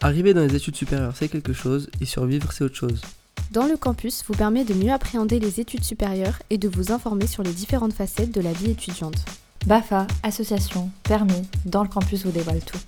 Arriver dans les études supérieures, c'est quelque chose, et survivre, c'est autre chose. Dans le campus vous permet de mieux appréhender les études supérieures et de vous informer sur les différentes facettes de la vie étudiante. BAFA, association, permis, dans le campus vous dévoile tout.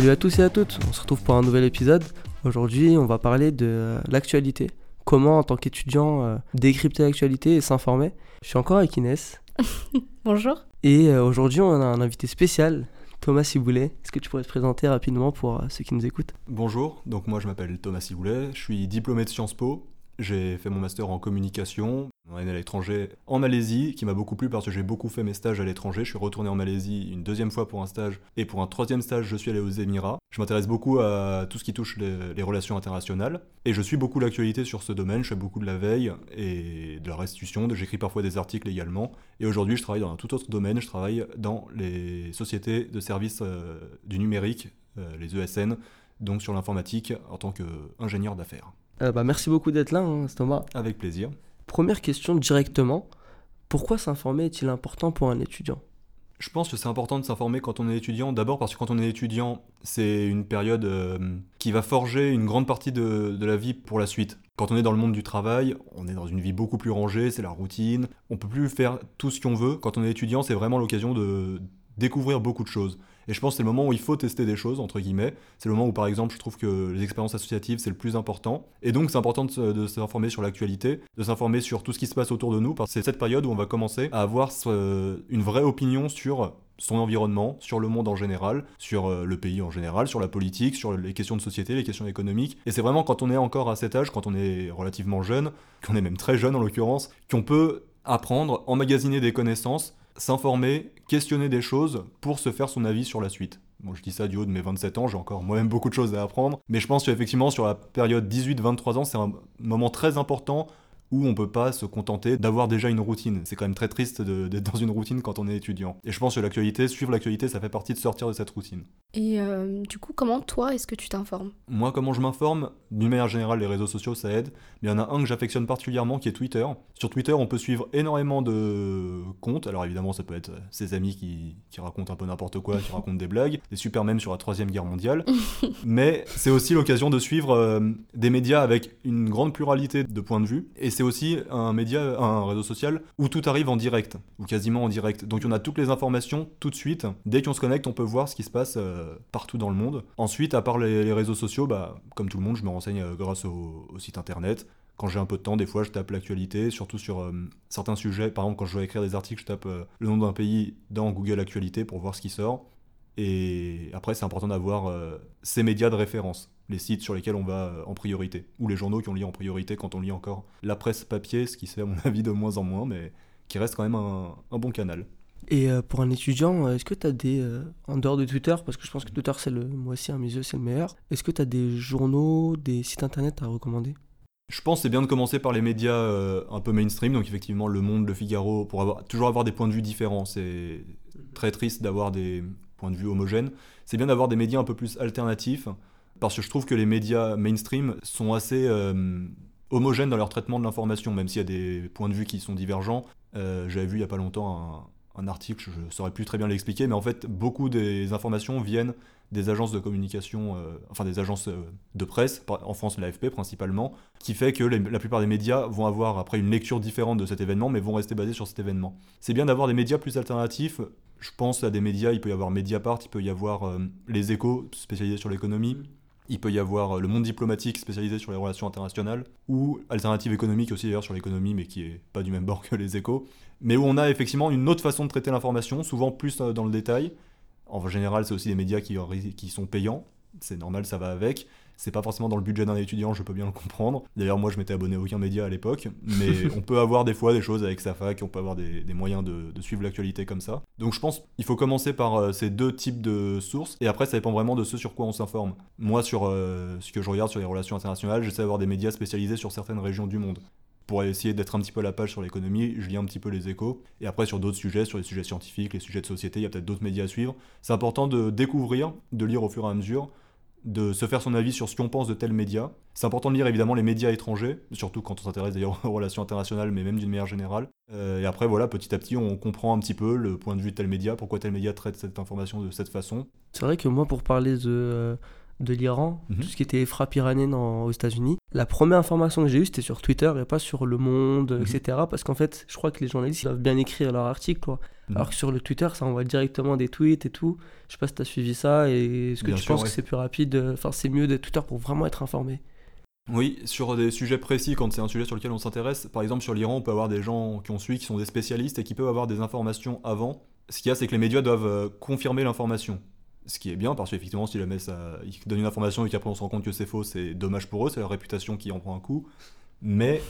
Salut à tous et à toutes, on se retrouve pour un nouvel épisode. Aujourd'hui, on va parler de l'actualité. Comment, en tant qu'étudiant, euh, décrypter l'actualité et s'informer. Je suis encore avec Inès. Bonjour. Et euh, aujourd'hui, on a un invité spécial, Thomas Ciboulet. Est-ce que tu pourrais te présenter rapidement pour euh, ceux qui nous écoutent? Bonjour, donc moi je m'appelle Thomas Ciboulet, je suis diplômé de Sciences Po, j'ai fait mon master en communication, en à l'étranger en Malaisie, qui m'a beaucoup plu parce que j'ai beaucoup fait mes stages à l'étranger. Je suis retourné en Malaisie une deuxième fois pour un stage, et pour un troisième stage, je suis allé aux Émirats. Je m'intéresse beaucoup à tout ce qui touche les, les relations internationales, et je suis beaucoup l'actualité sur ce domaine. Je fais beaucoup de la veille et de la restitution, j'écris parfois des articles également. Et aujourd'hui, je travaille dans un tout autre domaine, je travaille dans les sociétés de services euh, du numérique, euh, les ESN, donc sur l'informatique en tant qu'ingénieur d'affaires. Euh, bah, Merci beaucoup d'être là, hein, Thomas. Avec plaisir. Première question directement. Pourquoi s'informer est-il important pour un étudiant? Je pense que c'est important de s'informer quand on est étudiant. D'abord parce que quand on est étudiant, c'est une période euh, qui va forger une grande partie de, de la vie pour la suite. Quand on est dans le monde du travail, on est dans une vie beaucoup plus rangée, c'est la routine. On peut plus faire tout ce qu'on veut. Quand on est étudiant, c'est vraiment l'occasion de découvrir beaucoup de choses. Et je pense que c'est le moment où il faut tester des choses, entre guillemets. C'est le moment où, par exemple, je trouve que les expériences associatives, c'est le plus important. Et donc, c'est important de, s'informer sur l'actualité, de s'informer sur tout ce qui se passe autour de nous, parce que c'est cette période où on va commencer à avoir une vraie opinion sur son environnement, sur le monde en général, sur euh, le pays en général, sur la politique, sur les questions de société, les questions économiques. Et c'est vraiment quand on est encore à cet âge, quand on est relativement jeune, qu'on est même très jeune en l'occurrence, qu'on peut apprendre, emmagasiner des connaissances, s'informer, questionner des choses pour se faire son avis sur la suite. Bon, je dis ça du haut de mes 27 ans, j'ai encore moi-même beaucoup de choses à apprendre, mais je pense qu'effectivement sur la période 18-23 ans, c'est un moment très important où on peut pas se contenter d'avoir déjà une routine. C'est quand même très triste d'être dans une routine quand on est étudiant. Et je pense que l'actualité, suivre l'actualité, ça fait partie de sortir de cette routine. Et euh, du coup, comment toi est-ce que tu t'informes? Moi, comment je m'informe? D'une manière générale, les réseaux sociaux, ça aide. Mais il y en a un que j'affectionne particulièrement, qui est Twitter. Sur Twitter, on peut suivre énormément de comptes. Alors évidemment, ça peut être ses amis qui, qui racontent un peu n'importe quoi, qui racontent des blagues, des super mèmes sur la Troisième Guerre mondiale. Mais c'est aussi l'occasion de suivre euh, des médias avec une grande pluralité de points de vue. Et c'est aussi un média, un réseau social où tout arrive en direct, ou quasiment en direct. Donc on a toutes les informations tout de suite. Dès qu'on se connecte, on peut voir ce qui se passe euh, partout dans le monde. Ensuite, à part les, réseaux sociaux, bah, comme tout le monde, je me renseigne euh, grâce au, site internet. Quand j'ai un peu de temps, des fois, je tape l'actualité, surtout sur euh, certains sujets. Par exemple, quand je dois écrire des articles, je tape le nom d'un pays dans Google Actualité pour voir ce qui sort. Et après, c'est important d'avoir ces médias de référence, les sites sur lesquels on va euh, en priorité, ou les journaux qu'on lit en priorité quand on lit encore la presse papier, ce qui se fait à mon avis de moins en moins, mais qui reste quand même un, un bon canal. Et euh, pour un étudiant, euh, est-ce que tu as des. euh, en dehors de Twitter, parce que je pense que Twitter, c'est le. Moi aussi, à mes yeux, c'est le meilleur. Est-ce que tu as des journaux, des sites internet à recommander? Je pense que c'est bien de commencer par les médias euh, un peu mainstream, donc effectivement Le Monde, Le Figaro, pour avoir, toujours avoir des points de vue différents. C'est très triste d'avoir des points de vue homogènes. C'est bien d'avoir des médias un peu plus alternatifs, parce que je trouve que les médias mainstream sont assez euh, homogènes dans leur traitement de l'information, même s'il y a des points de vue qui sont divergents. Euh, J'avais vu il y a pas longtemps un, article, je ne saurais plus très bien l'expliquer, mais en fait, beaucoup des informations viennent des agences de communication, euh, enfin des agences de presse, en France l'AFP principalement, qui fait que la plupart des médias vont avoir après une lecture différente de cet événement, mais vont rester basés sur cet événement. C'est bien d'avoir des médias plus alternatifs. Je pense à des médias, il peut y avoir Mediapart, il peut y avoir Les Échos, spécialisés sur l'économie. Il peut y avoir euh, le monde diplomatique spécialisé sur les relations internationales, ou Alternative économique aussi d'ailleurs sur l'économie, mais qui est pas du même bord que les échos. Mais où on a effectivement une autre façon de traiter l'information, souvent plus euh, dans le détail. En général, c'est aussi des médias qui, qui sont payants, c'est normal, ça va avec. C'est pas forcément dans le budget d'un étudiant, je peux bien le comprendre. D'ailleurs, moi, je m'étais abonné à aucun média à l'époque, mais on peut avoir des fois des choses avec sa fac, on peut avoir des, des moyens de, de suivre l'actualité comme ça. Donc, je pense qu'il faut commencer par euh, ces deux types de sources, et après, ça dépend vraiment de ce sur quoi on s'informe. Moi, sur euh, ce que je regarde sur les relations internationales, j'essaie d'avoir des médias spécialisés sur certaines régions du monde. Pour essayer d'être un petit peu à la page sur l'économie, je lis un petit peu les échos. Et après, sur d'autres sujets, sur les sujets scientifiques, les sujets de société, il y a peut-être d'autres médias à suivre. C'est important de découvrir, de lire au fur et à mesure, de se faire son avis sur ce qu'on pense de tel média. C'est important de lire évidemment les médias étrangers, surtout quand on s'intéresse d'ailleurs aux relations internationales, mais même d'une manière générale. Euh, et après, voilà, petit à petit, on comprend un petit peu le point de vue de tel média, pourquoi tel média traite cette information de cette façon. C'est vrai que moi, pour parler de, euh, de l'Iran, Mhm. tout ce qui était frappe iranienne en- aux États-Unis, la première information que j'ai eue, c'était sur Twitter et pas sur Le Monde, Mhm. etc. Parce qu'en fait, je crois que les journalistes doivent bien écrire leur article, quoi. Mhm. Alors que sur le Twitter, ça envoie directement des tweets et tout. Je sais pas si tu as suivi ça et est-ce que Bien tu sûr, penses ouais. que c'est plus rapide, euh, enfin, c'est mieux de Twitter pour vraiment être informé. Oui, sur des sujets précis, quand c'est un sujet sur lequel on s'intéresse, par exemple sur l'Iran, on peut avoir des gens qui ont suivi, qui sont des spécialistes et qui peuvent avoir des informations avant. Ce qu'il y a, c'est que les médias doivent euh, confirmer l'information. Ce qui est bien, parce qu'effectivement, si ça, donnent une information et qu'après on se rend compte que c'est faux, c'est dommage pour eux, c'est leur réputation qui en prend un coup. Mais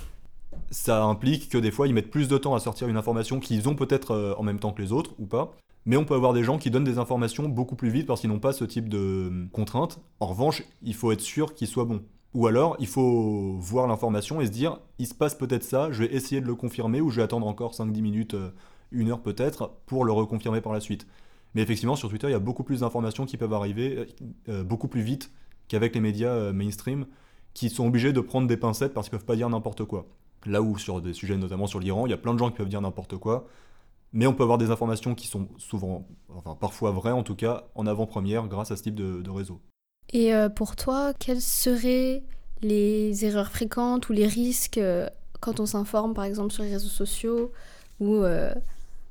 ça implique que des fois, ils mettent plus de temps à sortir une information qu'ils ont peut-être euh, en même temps que les autres, ou pas. Mais on peut avoir des gens qui donnent des informations beaucoup plus vite parce qu'ils n'ont pas ce type de euh, contraintes. En revanche, il faut être sûr qu'ils soient bons. Ou alors, il faut voir l'information et se dire, il se passe peut-être ça, je vais essayer de le confirmer ou je vais attendre encore 5-10 minutes, euh, une heure peut-être, pour le reconfirmer par la suite. Mais effectivement, sur Twitter, il y a beaucoup plus d'informations qui peuvent arriver euh, euh, beaucoup plus vite qu'avec les médias euh, mainstream, qui sont obligés de prendre des pincettes parce qu'ils peuvent pas dire n'importe quoi. Là où sur des sujets notamment sur l'Iran, il y a plein de gens qui peuvent dire n'importe quoi, mais on peut avoir des informations qui sont souvent, enfin parfois vraies en tout cas, en avant-première grâce à ce type de, de réseau. Et pour toi, quelles seraient les erreurs fréquentes ou les risques quand on s'informe, par exemple, sur les réseaux sociaux ou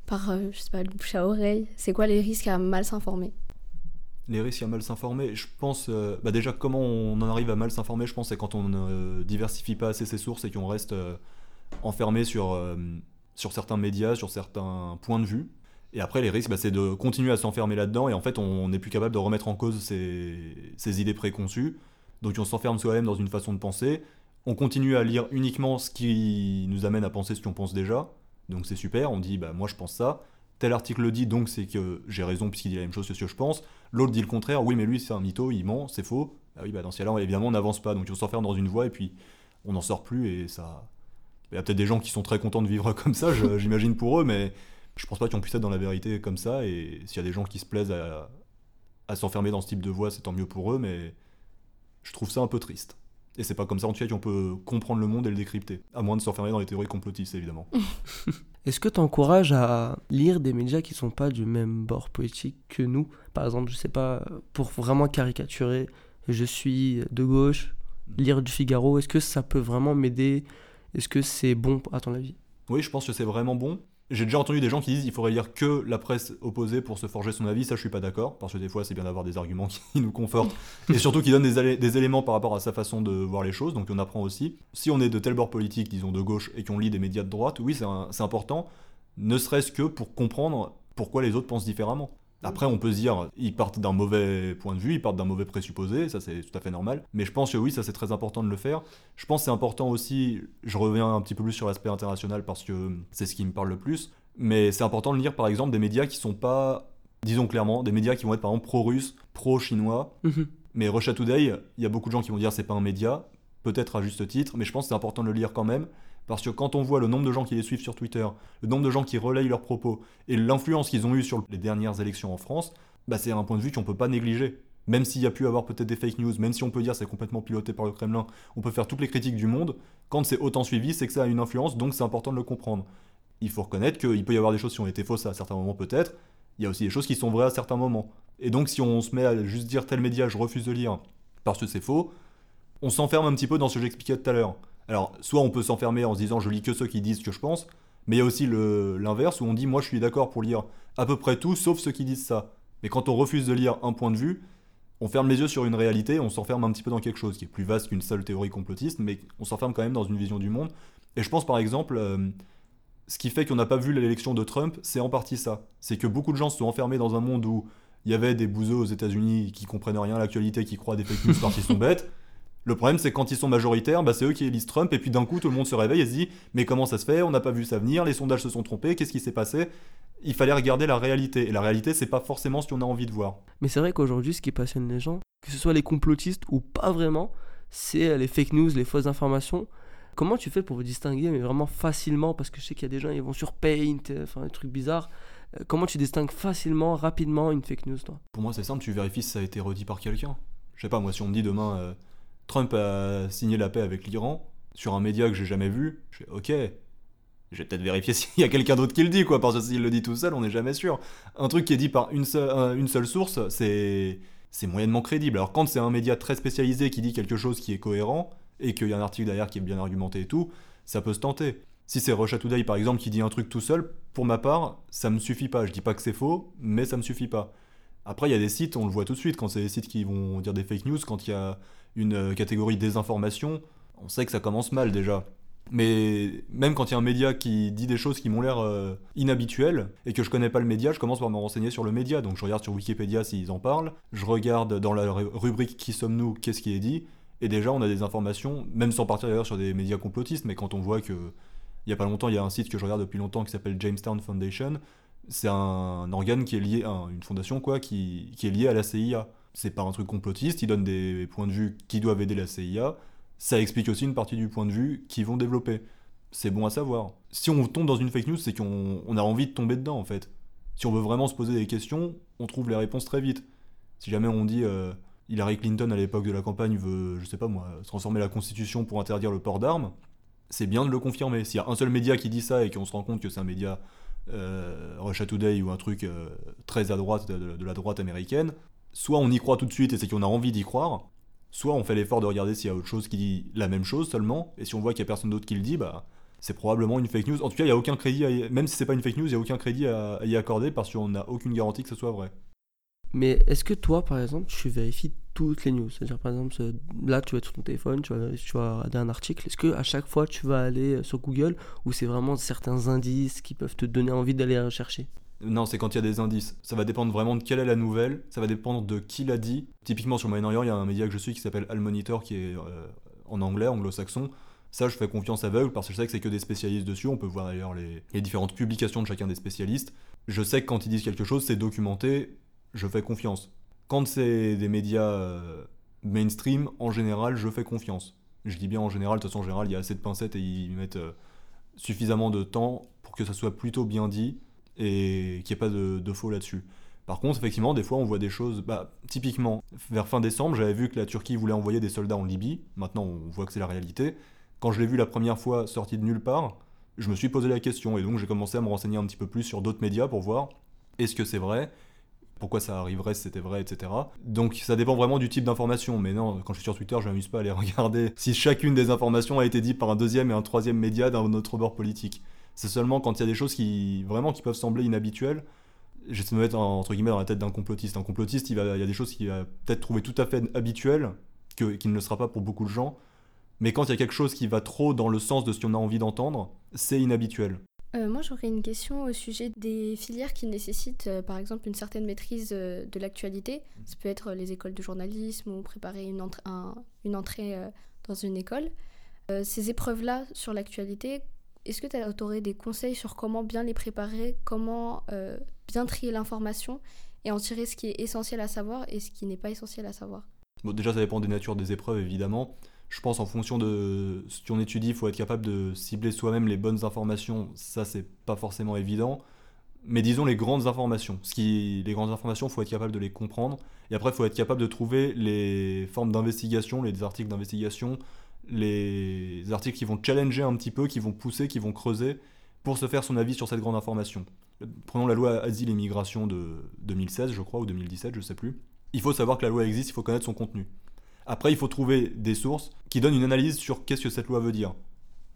par, euh, je sais pas, le bouche à oreille C'est quoi les risques à mal s'informer? Les risques à mal s'informer, je pense, euh, bah déjà comment on en arrive à mal s'informer, je pense c'est quand on ne diversifie pas assez ses sources et qu'on reste euh, enfermé sur, sur certains médias, sur certains points de vue. Et après, les risques, bah, c'est de continuer à s'enfermer là-dedans et en fait, on n'est plus capable de remettre en cause ses, ses idées préconçues. Donc, on s'enferme soi-même dans une façon de penser. On continue à lire uniquement ce qui nous amène à penser ce qu'on pense déjà. Donc, c'est super. On dit, bah, moi, je pense ça. Tel article le dit, donc c'est que j'ai raison puisqu'il dit la même chose que ce que je pense. L'autre dit le contraire. Oui, mais lui, c'est un mytho, il ment, c'est faux. Ah oui, bah, dans ce cas-là, évidemment, on n'avance pas. Donc, on s'enferme dans une voie et puis on n'en sort plus et ça. Il y a peut-être des gens qui sont très contents de vivre comme ça, j'imagine pour eux, mais je pense pas qu'on puisse être dans la vérité comme ça. Et s'il y a des gens qui se plaisent à, à s'enfermer dans ce type de voie, c'est tant mieux pour eux, mais je trouve ça un peu triste. Et c'est pas comme ça en cas qu'on peut comprendre le monde et le décrypter. À moins de s'enfermer dans les théories complotistes, évidemment. Est-ce que tu encourages à lire des médias qui sont pas du même bord politique que nous? Par exemple, je sais pas, pour vraiment caricaturer, je suis de gauche, lire du Figaro, est-ce que ça peut vraiment m'aider? Est-ce que c'est bon à ton avis? Oui, je pense que c'est vraiment bon. J'ai déjà entendu des gens qui disent qu'il faudrait lire que la presse opposée pour se forger son avis. Ça, je suis pas d'accord, parce que des fois, c'est bien d'avoir des arguments qui nous confortent et surtout qui donnent des, des éléments par rapport à sa façon de voir les choses. Donc, on apprend aussi. Si on est de tel bord politique, disons de gauche, et qu'on lit des médias de droite, oui, c'est important, ne serait-ce que pour comprendre pourquoi les autres pensent différemment. Après, on peut se dire, ils partent d'un mauvais point de vue, ils partent d'un mauvais présupposé, ça c'est tout à fait normal. Mais je pense que oui, ça c'est très important de le faire. Je pense que c'est important aussi, je reviens un petit peu plus sur l'aspect international parce que c'est ce qui me parle le plus, mais c'est important de lire par exemple des médias qui sont pas, disons clairement, des médias qui vont être par exemple pro-russes, pro-chinois. Mhm. Mais Russia Today, il y a beaucoup de gens qui vont dire c'est pas un média, peut-être à juste titre, mais je pense que c'est important de le lire quand même. Parce que quand on voit le nombre de gens qui les suivent sur Twitter, le nombre de gens qui relayent leurs propos et l'influence qu'ils ont eue sur les dernières élections en France, bah c'est un point de vue qu'on peut pas négliger. Même s'il y a pu avoir peut-être des fake news, même si on peut dire c'est complètement piloté par le Kremlin, on peut faire toutes les critiques du monde. Quand c'est autant suivi, c'est que ça a une influence, donc c'est important de le comprendre. Il faut reconnaître qu'il peut y avoir des choses qui ont été fausses à certains moments peut-être. Il y a aussi des choses qui sont vraies à certains moments. Et donc si on se met à juste dire tel média je refuse de lire parce que c'est faux, on s'enferme un petit peu dans ce que j'expliquais tout à l'heure. Alors, soit on peut s'enfermer en se disant je lis que ceux qui disent ce que je pense, mais il y a aussi l'inverse où on dit moi je suis d'accord pour lire à peu près tout sauf ceux qui disent ça. Mais quand on refuse de lire un point de vue, on ferme les yeux sur une réalité, on s'enferme un petit peu dans quelque chose qui est plus vaste qu'une seule théorie complotiste, mais on s'enferme quand même dans une vision du monde. Et je pense par exemple, euh, ce qui fait qu'on n'a pas vu l'élection de Trump, c'est en partie ça. C'est que beaucoup de gens se sont enfermés dans un monde où il y avait des bouseux aux États-Unis qui comprennent rien à l'actualité, qui croient des fake news parce qu'ils sont bêtes. Le problème, c'est que quand ils sont majoritaires, bah, c'est eux qui élisent Trump, et puis d'un coup, tout le monde se réveille et se dit Mais comment ça se fait? On n'a pas vu ça venir, les sondages se sont trompés, qu'est-ce qui s'est passé? Il fallait regarder la réalité. Et la réalité, c'est pas forcément ce qu'on a envie de voir. Mais c'est vrai qu'aujourd'hui, ce qui passionne les gens, que ce soit les complotistes ou pas vraiment, c'est les fake news, les fausses informations. Comment tu fais pour vous distinguer, mais vraiment facilement? Parce que je sais qu'il y a des gens, ils vont sur Paint, euh, enfin des trucs bizarres. Euh, Comment tu distingues facilement, rapidement une fake news, toi? Pour moi, c'est simple, tu vérifies si ça a été redit par quelqu'un. Je sais pas, moi, si on me dit demain, euh, Trump a signé la paix avec l'Iran, sur un média que j'ai jamais vu, je fais, ok, je vais peut-être vérifier s'il y a quelqu'un d'autre qui le dit, quoi, parce que s'il le dit tout seul, on n'est jamais sûr. Un truc qui est dit par une seule, euh, source, c'est c'est moyennement crédible. Alors quand c'est un média très spécialisé qui dit quelque chose qui est cohérent, et qu'il y a un article derrière qui est bien argumenté et tout, ça peut se tenter. Si c'est Russia Today par exemple qui dit un truc tout seul, pour ma part, ça me suffit pas. Je dis pas que c'est faux, mais ça me suffit pas. Après, il y a des sites, on le voit tout de suite, quand c'est des sites qui vont dire des fake news, quand il y a une euh, catégorie désinformation, on sait que ça commence mal déjà. Mais même quand il y a un média qui dit des choses qui m'ont l'air euh, inhabituelles et que je connais pas le média, je commence par me renseigner sur le média. Donc je regarde sur Wikipédia s'ils en parlent, je regarde dans la rubrique Qui sommes-nous Qu'est-ce qui est dit Et déjà on a des informations, même sans partir d'ailleurs sur des médias complotistes, mais quand on voit que il y a pas longtemps, il y a un site que je regarde depuis longtemps qui s'appelle Jamestown Foundation. C'est un organe qui est lié, à une fondation quoi, qui, qui est liée à la CIA. C'est pas un truc complotiste, ils donnent des points de vue qui doivent aider la CIA ça explique aussi une partie du point de vue qu'ils vont développer. C'est bon à savoir. Si on tombe dans une fake news, c'est qu'on a envie de tomber dedans en fait. Si on veut vraiment se poser des questions, on trouve les réponses très vite. Si jamais on dit euh, Hillary Clinton à l'époque de la campagne veut, je sais pas moi, transformer la constitution pour interdire le port d'armes, c'est bien de le confirmer. S'il y a un seul média qui dit ça et qu'on se rend compte que c'est un média euh, Russia Today ou un truc euh, très à droite de, la droite américaine, soit on y croit tout de suite et c'est qu'on a envie d'y croire, soit on fait l'effort de regarder s'il y a autre chose qui dit la même chose seulement, et si on voit qu'il n'y a personne d'autre qui le dit, bah c'est probablement une fake news. En tout cas, il a aucun crédit, même si c'est pas une fake news, il n'y a aucun crédit à, y accorder parce qu'on n'a aucune garantie que ce soit vrai. Mais est-ce que toi, par exemple, tu vérifies toutes les news? C'est-à-dire, par exemple, là, tu vas être sur ton téléphone, tu vas, tu vas regarder un article. Est-ce que à chaque fois, tu vas aller euh, sur Google ou c'est vraiment certains indices qui peuvent te donner envie d'aller rechercher? Non, c'est quand il y a des indices. Ça va dépendre vraiment de quelle est la nouvelle, ça va dépendre de qui l'a dit. Typiquement sur Moyen-Orient, il y a un média que je suis qui s'appelle Al Monitor qui est euh, en anglais, anglo-saxon. Ça, je fais confiance aveugle parce que je sais que c'est que des spécialistes dessus. On peut voir d'ailleurs les, les, différentes publications de chacun des spécialistes. Je sais que quand ils disent quelque chose, c'est documenté, je fais confiance. Quand c'est des médias euh, mainstream, en général, je fais confiance. Je dis bien en général, de toute façon, en général, il y a assez de pincettes et ils mettent euh, suffisamment de temps pour que ça soit plutôt bien dit et qu'il n'y ait pas de, faux là-dessus. Par contre, effectivement, des fois, on voit des choses. Bah, typiquement, vers fin décembre, j'avais vu que la Turquie voulait envoyer des soldats en Libye. Maintenant, on voit que c'est la réalité. Quand je l'ai vu la première fois sorti de nulle part, je me suis posé la question et donc j'ai commencé à me renseigner un petit peu plus sur d'autres médias pour voir est-ce que c'est vrai, pourquoi ça arriverait si c'était vrai, etc. Donc ça dépend vraiment du type d'information. Mais non, quand je suis sur Twitter, je m'amuse pas à aller regarder si chacune des informations a été dite par un deuxième et un troisième média d'un autre bord politique. C'est seulement quand il y a des choses qui vraiment qui peuvent sembler inhabituelles. J'essaie de me mettre entre guillemets dans la tête d'un complotiste. Un complotiste, il, y a des choses qu'il va peut-être trouver tout à fait habituelles, que, qui ne le sera pas pour beaucoup de gens. Mais quand il y a quelque chose qui va trop dans le sens de ce qu'on a envie d'entendre, c'est inhabituel. Euh, moi, j'aurais une question au sujet des filières qui nécessitent, euh, par exemple, une certaine maîtrise euh, de l'actualité. Ça peut être les écoles de journalisme ou préparer une entrée dans une école. ces épreuves-là sur l'actualité, est-ce que tu aurais des conseils sur comment bien les préparer, comment euh, bien trier l'information et en tirer ce qui est essentiel à savoir et ce qui n'est pas essentiel à savoir? Bon, déjà, ça dépend des natures des épreuves, évidemment. Je pense en fonction de ce qu'on étudie, il faut être capable de cibler soi-même les bonnes informations. Ça, c'est pas forcément évident. Mais disons les grandes informations. Ce qui, les grandes informations, il faut être capable de les comprendre. Et après, il faut être capable de trouver les formes d'investigation, les articles d'investigation, les articles qui vont challenger un petit peu, qui vont pousser, qui vont creuser pour se faire son avis sur cette grande information. Prenons la loi Asile et Migration de 2016, je crois, ou 2017, je sais plus. Il faut savoir que la loi existe, il faut connaître son contenu. Après, il faut trouver des sources qui donnent une analyse sur qu'est-ce que cette loi veut dire.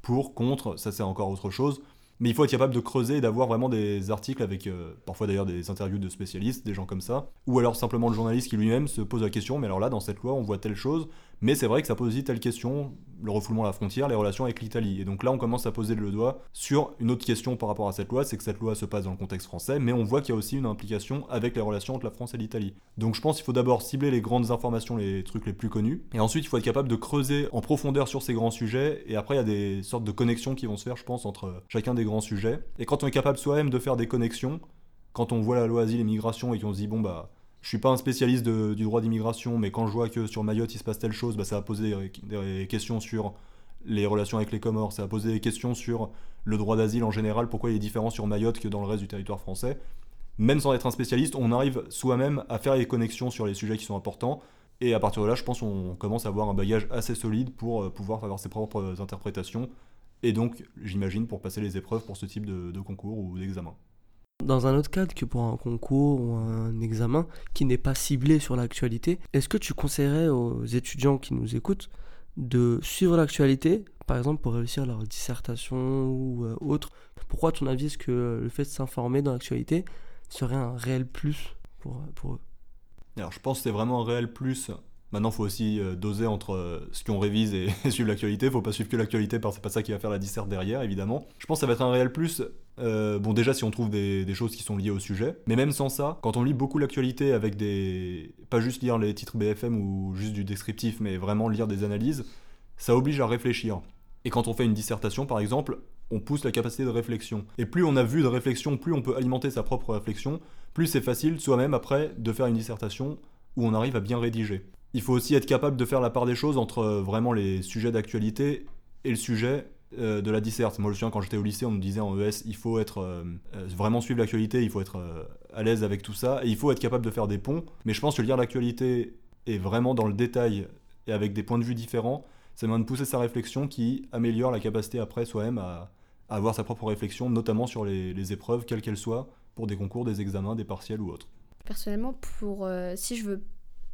Pour, contre, ça c'est encore autre chose. Mais il faut être capable de creuser et d'avoir vraiment des articles avec euh, parfois d'ailleurs des interviews de spécialistes, des gens comme ça. Ou alors simplement le journaliste qui lui-même se pose la question, mais alors là, dans cette loi, on voit telle chose, mais c'est vrai que ça pose aussi telle question, le refoulement à la frontière, les relations avec l'Italie. Et donc là, on commence à poser le doigt sur une autre question par rapport à cette loi, c'est que cette loi se passe dans le contexte français, mais on voit qu'il y a aussi une implication avec les relations entre la France et l'Italie. Donc je pense qu'il faut d'abord cibler les grandes informations, les trucs les plus connus, et ensuite il faut être capable de creuser en profondeur sur ces grands sujets, et après il y a des sortes de connexions qui vont se faire, je pense, entre chacun des grands sujets. Et quand on est capable soi-même de faire des connexions, quand on voit la loi asile et migration et qu'on se dit, bon bah je suis pas un spécialiste du droit d'immigration, mais quand je vois que sur Mayotte il se passe telle chose, bah, ça va poser des, questions sur les relations avec les Comores, ça va poser des questions sur le droit d'asile en général, pourquoi il est différent sur Mayotte que dans le reste du territoire français. Même sans être un spécialiste, on arrive soi-même à faire les connexions sur les sujets qui sont importants Et à partir de là, je pense qu'on commence à avoir un bagage assez solide pour pouvoir avoir ses propres interprétations. Et donc, j'imagine, pour passer les épreuves pour ce type de, concours ou d'examen. Dans un autre cadre que pour un concours ou un examen qui n'est pas ciblé sur l'actualité, est-ce que tu conseillerais aux étudiants qui nous écoutent de suivre l'actualité, par exemple pour réussir leur dissertation ou euh, autre? Pourquoi, à ton avis, est-ce que le fait de s'informer dans l'actualité serait un réel plus pour, pour eux? Alors, je pense que c'est vraiment un réel plus Maintenant, il faut aussi euh, doser entre euh, ce qu'on révise et, suivre l'actualité. Il faut pas suivre que l'actualité parce que c'est pas ça qui va faire la disserte derrière, évidemment. Je pense que ça va être un réel plus. Euh, bon, déjà, si on trouve des, choses qui sont liées au sujet, mais même sans ça, quand on lit beaucoup l'actualité avec des. pas juste lire les titres BFM ou juste du descriptif, mais vraiment lire des analyses, ça oblige à réfléchir. Et quand on fait une dissertation, par exemple, on pousse la capacité de réflexion. Et plus on a vu de réflexion, plus on peut alimenter sa propre réflexion, plus c'est facile soi-même après de faire une dissertation où on arrive à bien rédiger il faut aussi être capable de faire la part des choses entre vraiment les sujets d'actualité et le sujet euh, de la disserte. Moi, je me souviens quand j'étais au lycée, on nous disait en ES, il faut être euh, vraiment suivre l'actualité, il faut être à l'aise avec tout ça, et il faut être capable de faire des ponts. Mais je pense que lire l'actualité est vraiment dans le détail et avec des points de vue différents, c'est moyen de pousser sa réflexion qui améliore la capacité après soi-même à, avoir sa propre réflexion, notamment sur les, les épreuves, quelles qu'elles soient, pour des concours, des examens, des partiels ou autres. Personnellement, pour si je veux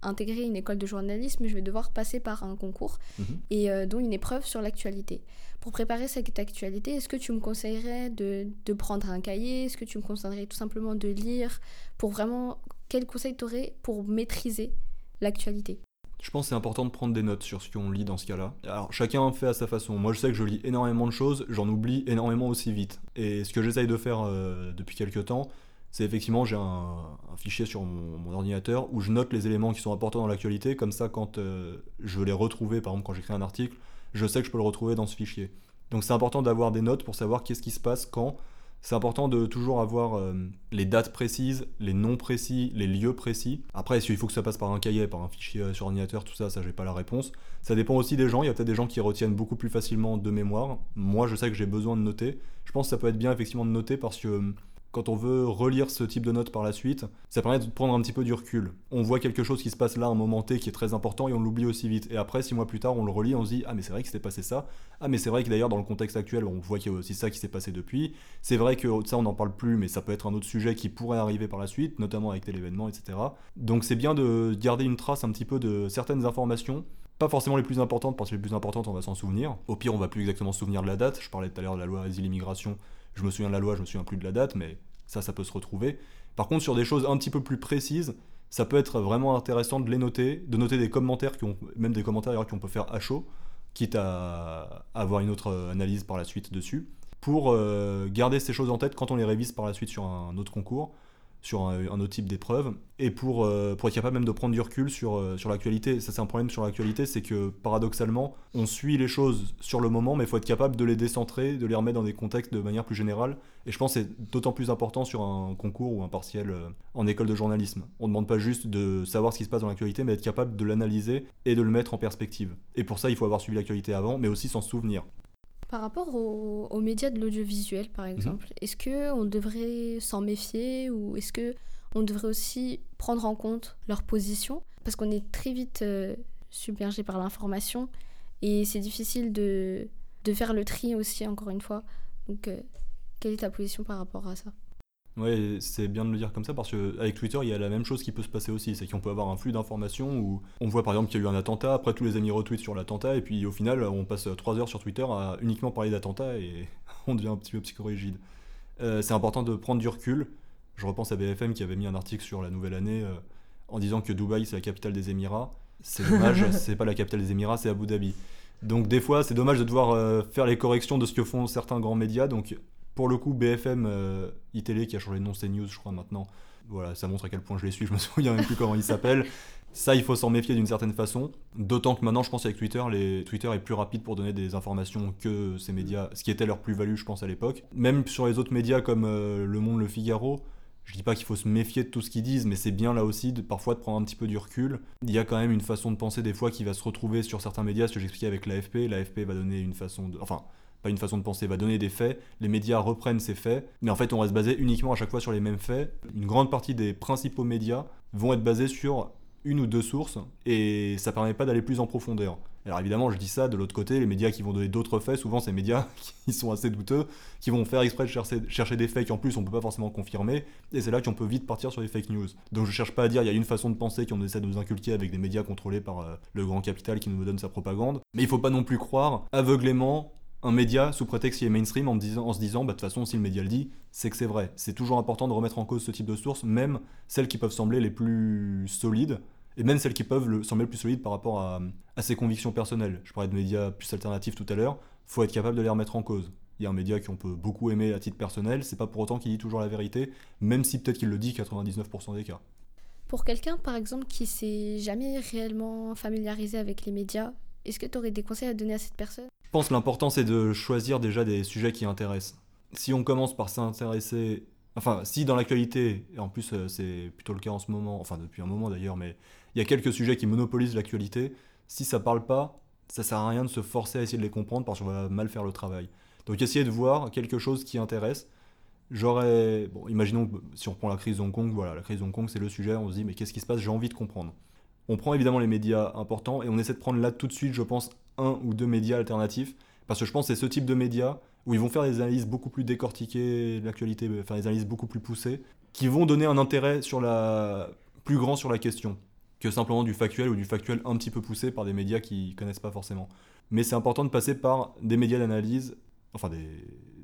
intégrer une école de journalisme, je vais devoir passer par un concours mhm. et euh, dont une épreuve sur l'actualité. Pour préparer cette actualité, est-ce que tu me conseillerais de, de prendre un cahier? Est-ce que tu me conseillerais tout simplement de lire Pour vraiment, quel conseil t'aurais pour maîtriser l'actualité? Je pense que c'est important de prendre des notes sur ce qu'on lit dans ce cas-là. Alors chacun fait à sa façon. Moi je sais que je lis énormément de choses, j'en oublie énormément aussi vite. Et ce que j'essaye de faire euh, depuis quelques temps, c'est effectivement, j'ai un, fichier sur mon, ordinateur où je note les éléments qui sont importants dans l'actualité. Comme ça, quand euh, je veux les retrouver, par exemple, quand j'écris un article, je sais que je peux le retrouver dans ce fichier. Donc c'est important d'avoir des notes pour savoir qu'est-ce qui se passe quand. C'est important de toujours avoir euh, les dates précises, les noms précis, les lieux précis. Après, qu'il faut que ça passe par un cahier, par un fichier euh, sur ordinateur, tout ça, ça j'ai pas la réponse. Ça dépend aussi des gens. Il y a peut-être des gens qui retiennent beaucoup plus facilement de mémoire. Moi, je sais que j'ai besoin de noter. Je pense que ça peut être bien effectivement de noter parce que quand on veut relire ce type de notes par la suite, ça permet de prendre un petit peu du recul. On voit quelque chose qui se passe là un moment T qui est très important et on l'oublie aussi vite. Et après, six mois plus tard, on le relit, on se dit Ah, mais c'est vrai que s'est passé ça. Ah, mais c'est vrai que d'ailleurs, dans le contexte actuel, on voit qu'il y a aussi ça qui s'est passé depuis. C'est vrai que ça, on n'en parle plus, mais ça peut être un autre sujet qui pourrait arriver par la suite, notamment avec tel événement, etc. Donc c'est bien de garder une trace un petit peu de certaines informations pas forcément les plus importantes, parce que les plus importantes, on va s'en souvenir. Au pire, on va plus exactement se souvenir de la date. Je parlais tout à l'heure de la loi asile-immigration. Je me souviens de la loi, je me souviens plus de la date, mais ça, ça peut se retrouver. Par contre, sur des choses un petit peu plus précises, ça peut être vraiment intéressant de les noter, de noter des commentaires, qui ont, même des commentaires qu'on peut faire à chaud, quitte à avoir une autre analyse par la suite dessus, pour euh, garder ces choses en tête quand on les révise par la suite sur un autre concours sur un, autre type d'épreuve, et pour, euh, pour être capable même de prendre du recul sur, euh, sur l'actualité. Ça, c'est un problème sur l'actualité, c'est que paradoxalement, on suit les choses sur le moment, mais il faut être capable de les décentrer, de les remettre dans des contextes de manière plus générale. Et je pense que c'est d'autant plus important sur un concours ou un partiel euh, en école de journalisme. On ne demande pas juste de savoir ce qui se passe dans l'actualité, mais être capable de l'analyser et de le mettre en perspective. Et pour ça, il faut avoir suivi l'actualité avant, mais aussi s'en souvenir. Par rapport aux, médias de l'audiovisuel, par mhm. exemple, est-ce que on devrait s'en méfier ou est-ce que on devrait aussi prendre en compte leur position? Parce qu'on est très vite euh, submergé par l'information et c'est difficile de, de, faire le tri aussi, encore une fois. Donc, euh, quelle est ta position par rapport à ça? Ouais, c'est bien de le dire comme ça parce qu'avec Twitter, il y a la même chose qui peut se passer aussi. C'est qu'on peut avoir un flux d'informations où on voit par exemple qu'il y a eu un attentat, après tous les amis retweetent sur l'attentat, et puis au final, on passe 3 heures sur Twitter à uniquement parler d'attentat et on devient un petit peu psychorigide. Euh, c'est important de prendre du recul. Je repense à BFM qui avait mis un article sur la nouvelle année euh, en disant que Dubaï c'est la capitale des Émirats. C'est dommage, c'est pas la capitale des Émirats, c'est Abu Dhabi. Donc des fois, c'est dommage de devoir euh, faire les corrections de ce que font certains grands médias. Donc pour le coup, BFM euh, iTélé, qui a changé de nom, CNews, je crois, maintenant. Voilà, ça montre à quel point je les suis, je me souviens même plus comment il s'appelle. Ça, il faut s'en méfier d'une certaine façon. D'autant que maintenant, je pense avec Twitter. Twitter est plus rapide pour donner des informations que ces médias, ce qui était leur plus-value, je pense, à l'époque. Même sur les autres médias comme euh, Le Monde, Le Figaro, je dis pas qu'il faut se méfier de tout ce qu'ils disent, mais c'est bien là aussi parfois de prendre un petit peu du recul. Il y a quand même une façon de penser des fois qui va se retrouver sur certains médias, ce que j'expliquais avec l'AFP. L'AFP va donner une façon de. Enfin, pas une façon de penser, va donner des faits, les médias reprennent ces faits, mais en fait on se baser uniquement à chaque fois sur les mêmes faits. Une grande partie des principaux médias vont être basés sur une ou deux sources. Et ça permet pas d'aller plus en profondeur. Alors évidemment, je dis ça de l'autre côté, les médias qui vont donner d'autres faits, souvent c'est médias qui sont assez douteux, qui vont faire exprès de chercher, des faits en plus on peut pas forcément confirmer, et c'est là qu'on peut vite partir sur des fake news. Donc je cherche pas à dire il y a une façon de penser qu'on essaie de nous inculquer avec des médias contrôlés par euh, le grand capital qui nous donne sa propagande, mais il faut pas non plus croire aveuglément un média sous prétexte qu'il est mainstream en, se disant bah de toute façon si le média le dit c'est que c'est vrai. C'est toujours important de remettre en cause ce type de sources, même celles qui peuvent sembler les plus solides et même celles qui peuvent le, sembler plus solides par rapport à, ses convictions personnelles. Je parlais de médias plus alternatifs tout à l'heure, faut être capable de les remettre en cause. Il y a un média qu'on peut beaucoup aimer à titre personnel, c'est pas pour autant qu'il dit toujours la vérité, même si peut-être qu'il le dit 99% des cas. Pour quelqu'un, par exemple, qui s'est jamais réellement familiarisé avec les médias, est-ce que tu aurais des conseils à donner à cette personne? Je pense que l'important c'est de choisir déjà des sujets qui intéressent. Si on commence par s'intéresser Enfin, si dans l'actualité, et en plus euh, c'est plutôt le cas en ce moment, enfin depuis un moment d'ailleurs, mais il y a quelques sujets qui monopolisent l'actualité, si ça parle pas, ça sert à rien de se forcer à essayer de les comprendre parce qu'on va mal faire le travail. Donc essayez de voir quelque chose qui intéresse. J'aurais, bon, imaginons si on reprend la crise de Hong Kong, voilà, la crise de Hong Kong c'est le sujet, on se dit mais qu'est-ce qui se passe, j'ai envie de comprendre. On prend évidemment les médias importants et on essaie de prendre là tout de suite, je pense, un ou deux médias alternatifs parce que je pense que c'est ce type de médias où ils vont faire des analyses beaucoup plus décortiquées de l'actualité, faire des analyses beaucoup plus poussées, qui vont donner un intérêt sur la... plus grand sur la question que simplement du factuel ou du factuel un petit peu poussé par des médias qui connaissent pas forcément. Mais c'est important de passer par des médias d'analyse, enfin des,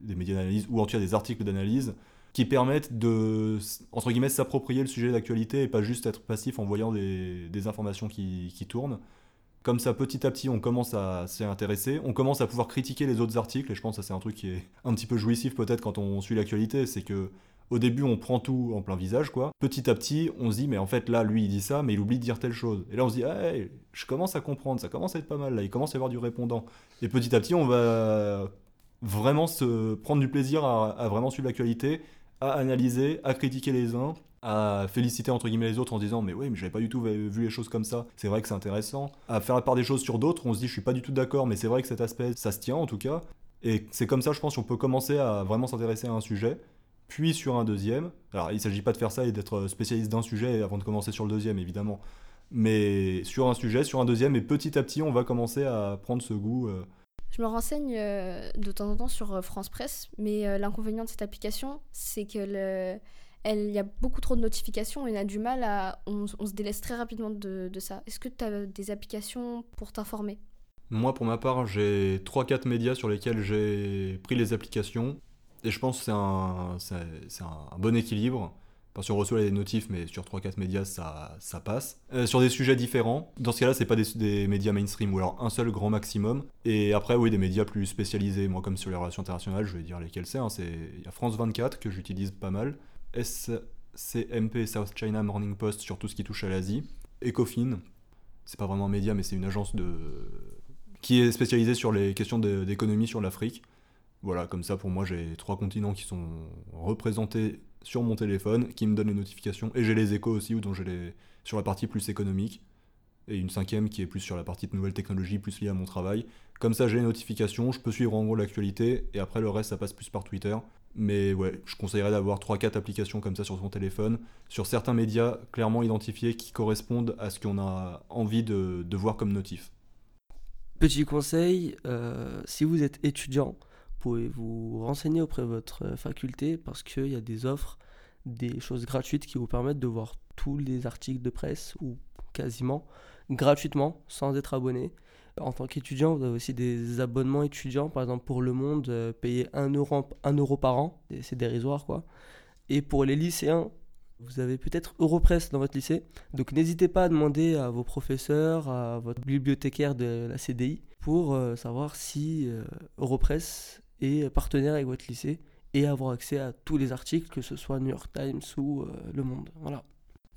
des médias d'analyse ou en tout cas des articles d'analyse qui permettent de, entre guillemets, s'approprier le sujet d'actualité et pas juste être passif en voyant des, informations qui, qui tournent. Comme ça, petit à petit, on commence à s'y intéresser, on commence à pouvoir critiquer les autres articles, et je pense que c'est un truc qui est un petit peu jouissif peut-être quand on suit l'actualité, c'est que au début, on prend tout en plein visage, quoi. Petit à petit, on se dit, mais en fait, là, lui, il dit ça, mais il oublie de dire telle chose. Et là, on se dit, hey, je commence à comprendre, ça commence à être pas mal, là, il commence à y avoir du répondant. Et petit à petit, on va vraiment se prendre du plaisir à vraiment suivre l'actualité, à analyser, à critiquer les uns, à féliciter entre guillemets les autres en disant mais oui mais j'avais pas du tout vu les choses comme ça. C'est vrai que c'est intéressant. À faire la part des choses sur d'autres on se dit je suis pas du tout d'accord mais c'est vrai que cet aspect ça se tient en tout cas. Et c'est comme ça je pense qu'on peut commencer à vraiment s'intéresser à un sujet puis sur un deuxième. Alors il s'agit pas de faire ça et d'être spécialiste d'un sujet avant de commencer sur le deuxième évidemment. Mais sur un sujet sur un deuxième et petit à petit on va commencer à prendre ce goût euh. Je me renseigne euh, de temps en temps sur euh, France Presse, mais l'inconvénient de cette application, c'est que le, il y a beaucoup trop de notifications et on a du mal à. On, se délaisse très rapidement de, ça. Est-ce que tu as des applications pour t'informer? Moi, pour ma part, j'ai 3-4 médias sur lesquels j'ai pris les applications. Et je pense que c'est un, c'est, un bon équilibre. Parce qu'on reçoit les notifs, mais sur 3-4 médias, ça, ça passe. Euh, sur des sujets différents. Dans ce cas-là, c'est pas des, médias mainstream, ou alors un seul grand maximum. Et après, oui, des médias plus spécialisés. Moi, comme sur les relations internationales, je vais dire lesquels c'est. Hein. Il y a France 24, que j'utilise pas mal. SCMP, South China Morning Post, sur tout ce qui touche à l'Asie. Ecofin, c'est pas vraiment un média, mais c'est une agence de... qui est spécialisée sur les questions d'économie sur l'Afrique. Voilà, comme ça, pour moi, j'ai trois continents qui sont représentés sur mon téléphone, qui me donnent les notifications. Et j'ai les échos aussi, dont j'ai les... sur la partie plus économique. Et une cinquième qui est plus sur la partie de nouvelles technologies, plus liée à mon travail. Comme ça, j'ai les notifications, je peux suivre en gros l'actualité, et après le reste, ça passe plus par Twitter. Mais ouais, je conseillerais d'avoir 3-4 applications comme ça sur son téléphone, sur certains médias clairement identifiés qui correspondent à ce qu'on a envie de, de, voir comme notif. Petit conseil, euh, si vous êtes étudiant, pouvez vous renseigner auprès de votre faculté parce qu'il y a des offres, des choses gratuites qui vous permettent de voir tous les articles de presse ou quasiment gratuitement sans être abonné. En tant qu'étudiant, vous avez aussi des abonnements étudiants, par exemple pour Le Monde, euh, payer 1 euro, 1 euro par an, c'est dérisoire quoi. Et pour les lycéens, vous avez peut-être Europress dans votre lycée, donc n'hésitez pas à demander à vos professeurs, à votre bibliothécaire de la CDI, pour euh, savoir si euh, Europress est partenaire avec votre lycée et avoir accès à tous les articles, que ce soit New York Times ou Le Monde. Voilà.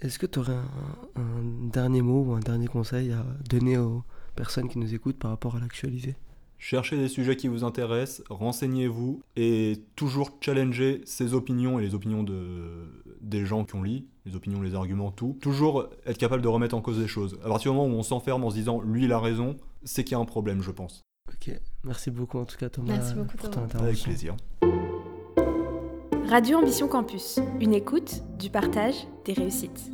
Est-ce que tu aurais un, un, dernier mot ou un dernier conseil à donner aux personnes qui nous écoutent par rapport à l'actualité? Cherchez des sujets qui vous intéressent, renseignez-vous et toujours challenger ses opinions et les opinions de, des gens qui ont lit, les opinions, les arguments, tout. Toujours être capable de remettre en cause des choses. À partir du moment où on s'enferme en se disant lui il a raison, c'est qu'il y a un problème, je pense. Ok, merci beaucoup en tout cas Thomas merci beaucoup, pour ton intervention. Avec plaisir. Radio Ambition Campus, une écoute, du partage, des réussites.